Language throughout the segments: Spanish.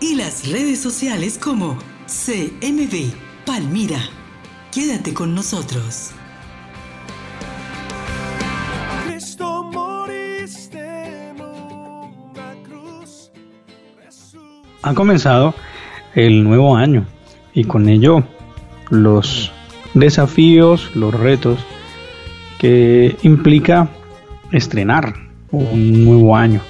y las redes sociales como CMB Palmira. Quédate con nosotros. Ha comenzado el nuevo año y con ello los desafíos, los retos que implica estrenar un nuevo año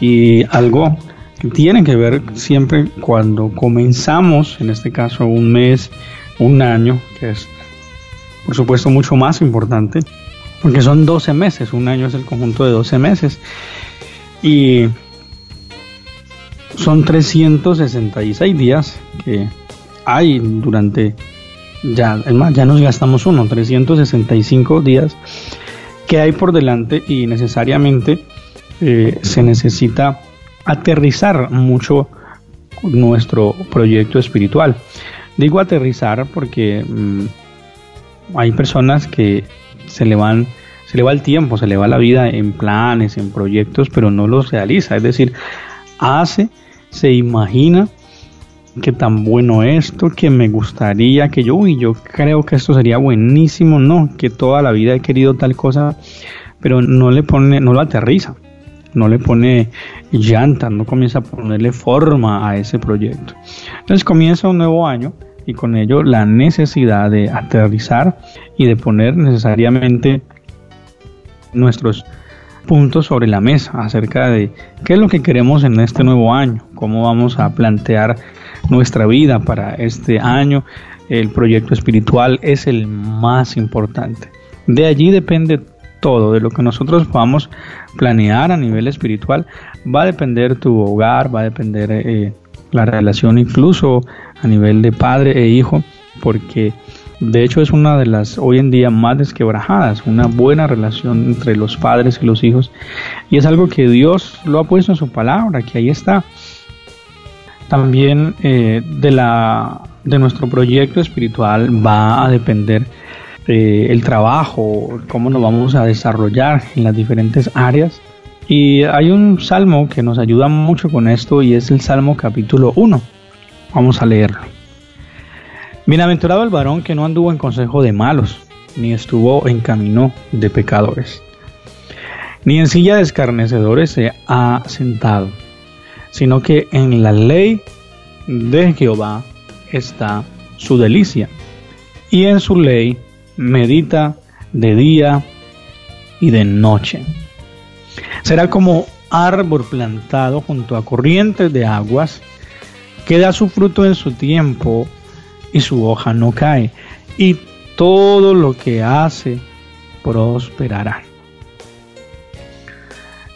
y algo tiene que ver siempre cuando comenzamos, en este caso un mes, un año, que es por supuesto mucho más importante, porque son 12 meses, un año es el conjunto de 12 meses, y son 366 días que hay durante, ya, ya nos gastamos uno, 365 días que hay por delante y necesariamente eh, se necesita aterrizar mucho nuestro proyecto espiritual. Digo aterrizar porque mm, hay personas que se le van se le va el tiempo, se le va la vida en planes, en proyectos, pero no los realiza. Es decir, hace, se imagina que tan bueno esto, que me gustaría, que yo, y yo creo que esto sería buenísimo, no, que toda la vida he querido tal cosa, pero no le pone, no lo aterriza no le pone llanta, no comienza a ponerle forma a ese proyecto. Entonces comienza un nuevo año y con ello la necesidad de aterrizar y de poner necesariamente nuestros puntos sobre la mesa acerca de qué es lo que queremos en este nuevo año, cómo vamos a plantear nuestra vida para este año. El proyecto espiritual es el más importante. De allí depende todo, de lo que nosotros podamos planear a nivel espiritual, va a depender tu hogar, va a depender eh, la relación incluso a nivel de padre e hijo, porque de hecho es una de las hoy en día más desquebrajadas, una buena relación entre los padres y los hijos, y es algo que Dios lo ha puesto en su palabra, que ahí está. También eh, de, la, de nuestro proyecto espiritual va a depender eh, el trabajo, cómo nos vamos a desarrollar en las diferentes áreas. Y hay un salmo que nos ayuda mucho con esto y es el Salmo capítulo 1. Vamos a leerlo. Bienaventurado el varón que no anduvo en consejo de malos, ni estuvo en camino de pecadores, ni en silla de escarnecedores se ha sentado, sino que en la ley de Jehová está su delicia, y en su ley medita de día y de noche. Será como árbol plantado junto a corrientes de aguas, que da su fruto en su tiempo y su hoja no cae, y todo lo que hace prosperará.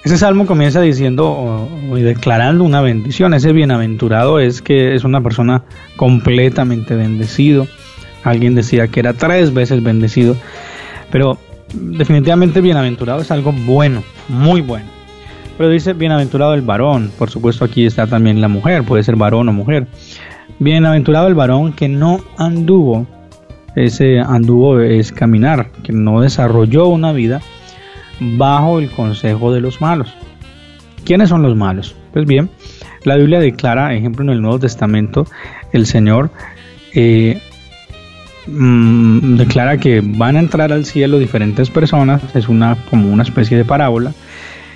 Ese salmo comienza diciendo y declarando una bendición. Ese bienaventurado es que es una persona completamente bendecido Alguien decía que era tres veces bendecido. Pero definitivamente bienaventurado es algo bueno, muy bueno. Pero dice bienaventurado el varón. Por supuesto aquí está también la mujer, puede ser varón o mujer. Bienaventurado el varón que no anduvo, ese anduvo es caminar, que no desarrolló una vida bajo el consejo de los malos. ¿Quiénes son los malos? Pues bien, la Biblia declara, ejemplo en el Nuevo Testamento, el Señor eh, Mm, declara que van a entrar al cielo diferentes personas, es una como una especie de parábola.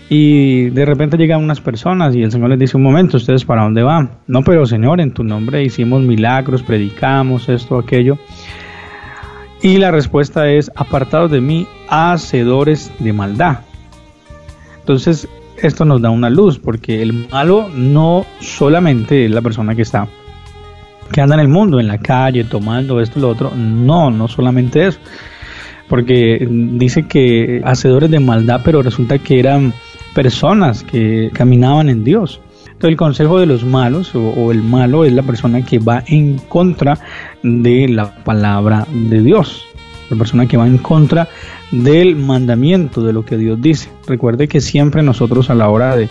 Y de repente llegan unas personas y el Señor les dice, un momento, ¿ustedes para dónde van? No, pero Señor, en tu nombre hicimos milagros, predicamos esto, aquello. Y la respuesta es, apartados de mí, hacedores de maldad. Entonces, esto nos da una luz, porque el malo no solamente es la persona que está que anda en el mundo, en la calle, tomando esto y lo otro. No, no solamente eso. Porque dice que hacedores de maldad, pero resulta que eran personas que caminaban en Dios. Entonces el consejo de los malos o, el malo es la persona que va en contra de la palabra de Dios, la persona que va en contra del mandamiento de lo que Dios dice. Recuerde que siempre nosotros a la hora de,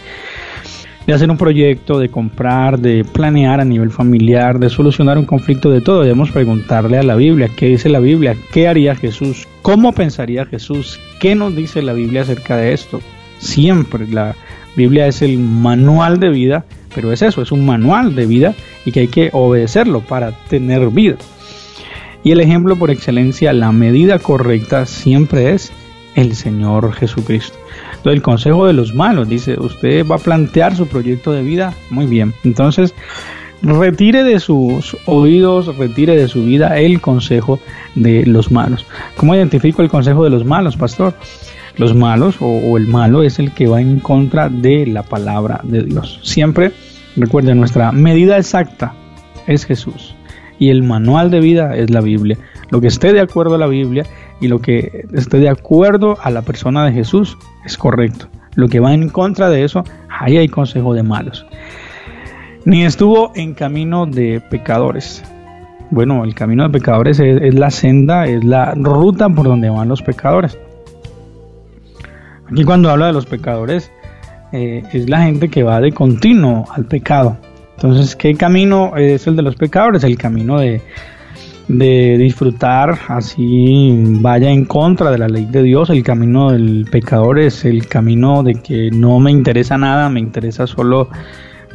de hacer un proyecto, de comprar, de planear a nivel familiar, de solucionar un conflicto, de todo, debemos preguntarle a la Biblia, ¿qué dice la Biblia? ¿Qué haría Jesús? ¿Cómo pensaría Jesús? ¿Qué nos dice la Biblia acerca de esto? Siempre la Biblia es el manual de vida, pero es eso, es un manual de vida y que hay que obedecerlo para tener vida. Y el ejemplo por excelencia, la medida correcta siempre es el Señor Jesucristo. El consejo de los malos dice, usted va a plantear su proyecto de vida, muy bien. Entonces, retire de sus oídos, retire de su vida el consejo de los malos. ¿Cómo identifico el consejo de los malos, pastor? Los malos o, el malo es el que va en contra de la palabra de Dios. Siempre, recuerde, nuestra medida exacta es Jesús y el manual de vida es la Biblia. Lo que esté de acuerdo a la Biblia y lo que esté de acuerdo a la persona de Jesús es correcto. Lo que va en contra de eso, ahí hay consejo de malos. Ni estuvo en camino de pecadores. Bueno, el camino de pecadores es, la senda, es la ruta por donde van los pecadores. Aquí cuando habla de los pecadores, eh, es la gente que va de continuo al pecado. Entonces, ¿qué camino es el de los pecadores? El camino de, de disfrutar, así vaya en contra de la ley de Dios. El camino del pecador es el camino de que no me interesa nada, me interesa solo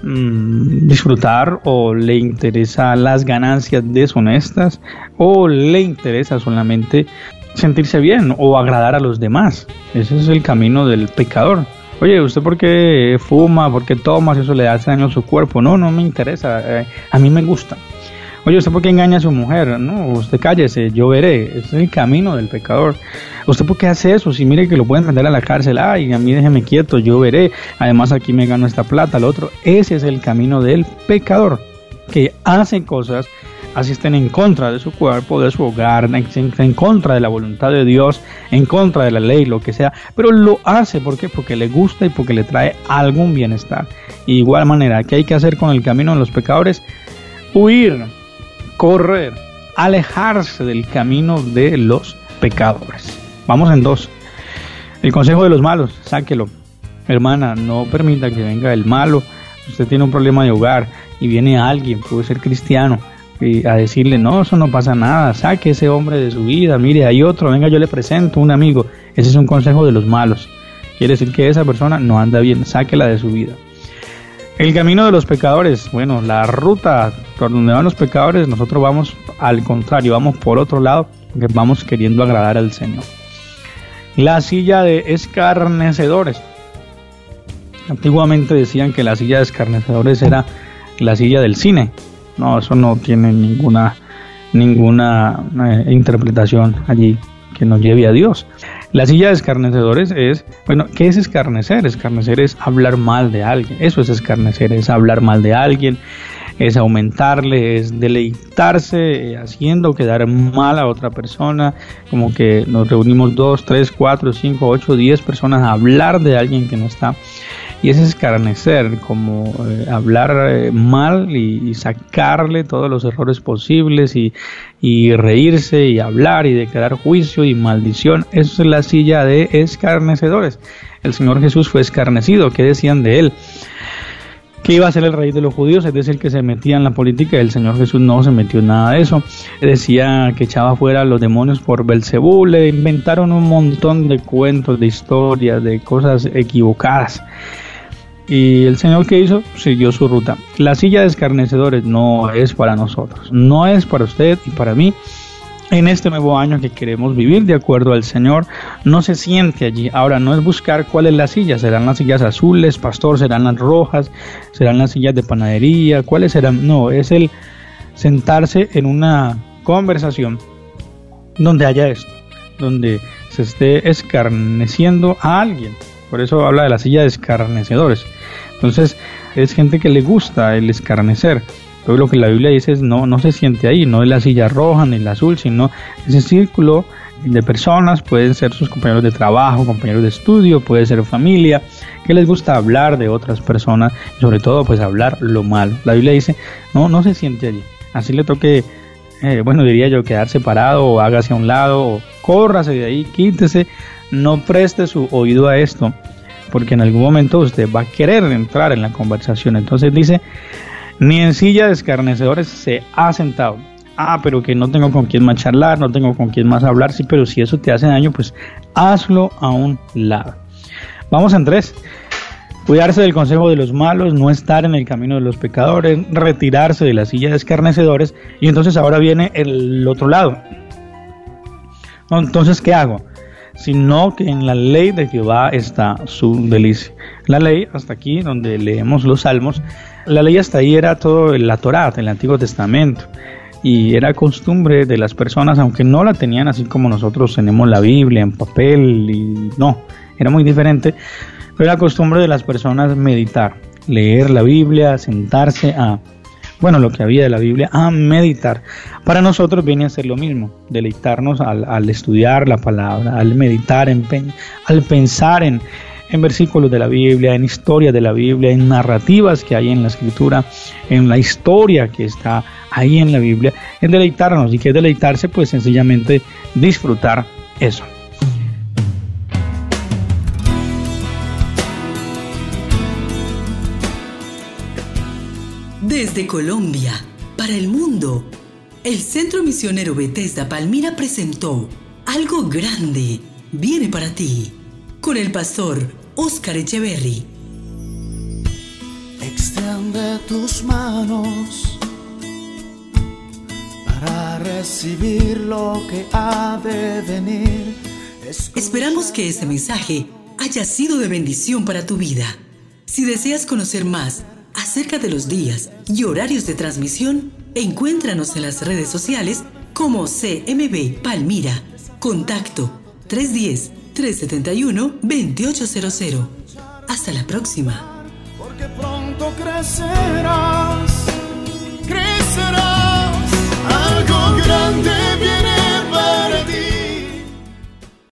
mm, disfrutar o le interesa las ganancias deshonestas o le interesa solamente sentirse bien o agradar a los demás. Ese es el camino del pecador. Oye, ¿usted por qué fuma? ¿Por qué toma? Eso le hace daño a su cuerpo. No, no me interesa. Eh, a mí me gusta. Oye, ¿usted por qué engaña a su mujer? No, usted cállese, yo veré. es el camino del pecador. ¿Usted por qué hace eso? Si mire que lo pueden vender a la cárcel, ay, a mí déjeme quieto, yo veré. Además aquí me gano esta plata, lo otro. Ese es el camino del pecador, que hace cosas así estén en contra de su cuerpo, de su hogar, en, contra de la voluntad de Dios, en contra de la ley, lo que sea, pero lo hace ¿por porque le gusta y porque le trae algún bienestar. Y igual manera, ¿qué hay que hacer con el camino de los pecadores? Huir correr, alejarse del camino de los pecadores. Vamos en dos. El consejo de los malos, sáquelo. Hermana, no permita que venga el malo. Usted tiene un problema de hogar y viene alguien, puede ser cristiano, y a decirle, no, eso no pasa nada, saque ese hombre de su vida, mire, hay otro, venga, yo le presento un amigo. Ese es un consejo de los malos. Quiere decir que esa persona no anda bien, sáquela de su vida. El camino de los pecadores, bueno, la ruta por donde van los pecadores, nosotros vamos al contrario, vamos por otro lado, porque vamos queriendo agradar al Señor. La silla de escarnecedores. Antiguamente decían que la silla de escarnecedores era la silla del cine. No, eso no tiene ninguna ninguna eh, interpretación allí que nos lleve a Dios. La silla de escarnecedores es, bueno, ¿qué es escarnecer? Escarnecer es hablar mal de alguien. Eso es escarnecer, es hablar mal de alguien, es aumentarle, es deleitarse haciendo quedar mal a otra persona, como que nos reunimos dos, tres, cuatro, cinco, ocho, diez personas a hablar de alguien que no está y es escarnecer, como eh, hablar eh, mal y, sacarle todos los errores posibles y, y, reírse y hablar y declarar juicio y maldición. Eso es la silla de escarnecedores. El Señor Jesús fue escarnecido. ¿Qué decían de él? que iba a ser el rey de los judíos, es decir, que se metía en la política, el Señor Jesús no se metió en nada de eso, decía que echaba fuera a los demonios por Belcebú, le inventaron un montón de cuentos, de historias, de cosas equivocadas. Y el Señor que hizo siguió su ruta. La silla de escarnecedores no es para nosotros, no es para usted y para mí. En este nuevo año que queremos vivir de acuerdo al Señor, no se siente allí. Ahora no es buscar cuál es la silla, serán las sillas azules, pastor, serán las rojas, serán las sillas de panadería, cuáles serán. No, es el sentarse en una conversación donde haya esto, donde se esté escarneciendo a alguien. Por eso habla de la silla de escarnecedores. Entonces, es gente que le gusta el escarnecer. Todo lo que la Biblia dice es no, no se siente ahí, no es la silla roja ni la azul, sino ese círculo de personas, pueden ser sus compañeros de trabajo, compañeros de estudio, puede ser familia, que les gusta hablar de otras personas, sobre todo pues hablar lo malo. La Biblia dice, no, no se siente allí, así le toque, eh, bueno diría yo, quedar separado o hágase a un lado o córrase de ahí, quítese, no preste su oído a esto, porque en algún momento usted va a querer entrar en la conversación. Entonces dice, ni en silla de escarnecedores se ha sentado. Ah, pero que no tengo con quién más charlar, no tengo con quién más hablar, sí, pero si eso te hace daño, pues hazlo a un lado. Vamos en tres. Cuidarse del consejo de los malos, no estar en el camino de los pecadores, retirarse de la silla de escarnecedores. Y entonces ahora viene el otro lado. Entonces, ¿qué hago? Sino que en la ley de Jehová está su delicia. La ley, hasta aquí, donde leemos los salmos, la ley hasta ahí era todo la Torá, el Antiguo Testamento. Y era costumbre de las personas, aunque no la tenían así como nosotros tenemos la Biblia en papel, y no, era muy diferente. Pero era costumbre de las personas meditar, leer la Biblia, sentarse a, bueno, lo que había de la Biblia, a meditar. Para nosotros viene a ser lo mismo, deleitarnos al, al estudiar la palabra, al meditar, en, al pensar en, en versículos de la Biblia, en historias de la Biblia, en narrativas que hay en la escritura, en la historia que está ahí en la Biblia, en deleitarnos. ¿Y que deleitarse? Pues sencillamente disfrutar eso. Desde Colombia, para el mundo, el Centro Misionero Bethesda Palmira presentó Algo Grande viene para ti con el pastor Oscar Echeverry. Extiende tus manos para recibir lo que ha de venir. Esperamos que este mensaje haya sido de bendición para tu vida. Si deseas conocer más acerca de los días y horarios de transmisión, encuéntranos en las redes sociales como CMB Palmira. Contacto 310 371-2800. Hasta la próxima. Porque pronto crecerás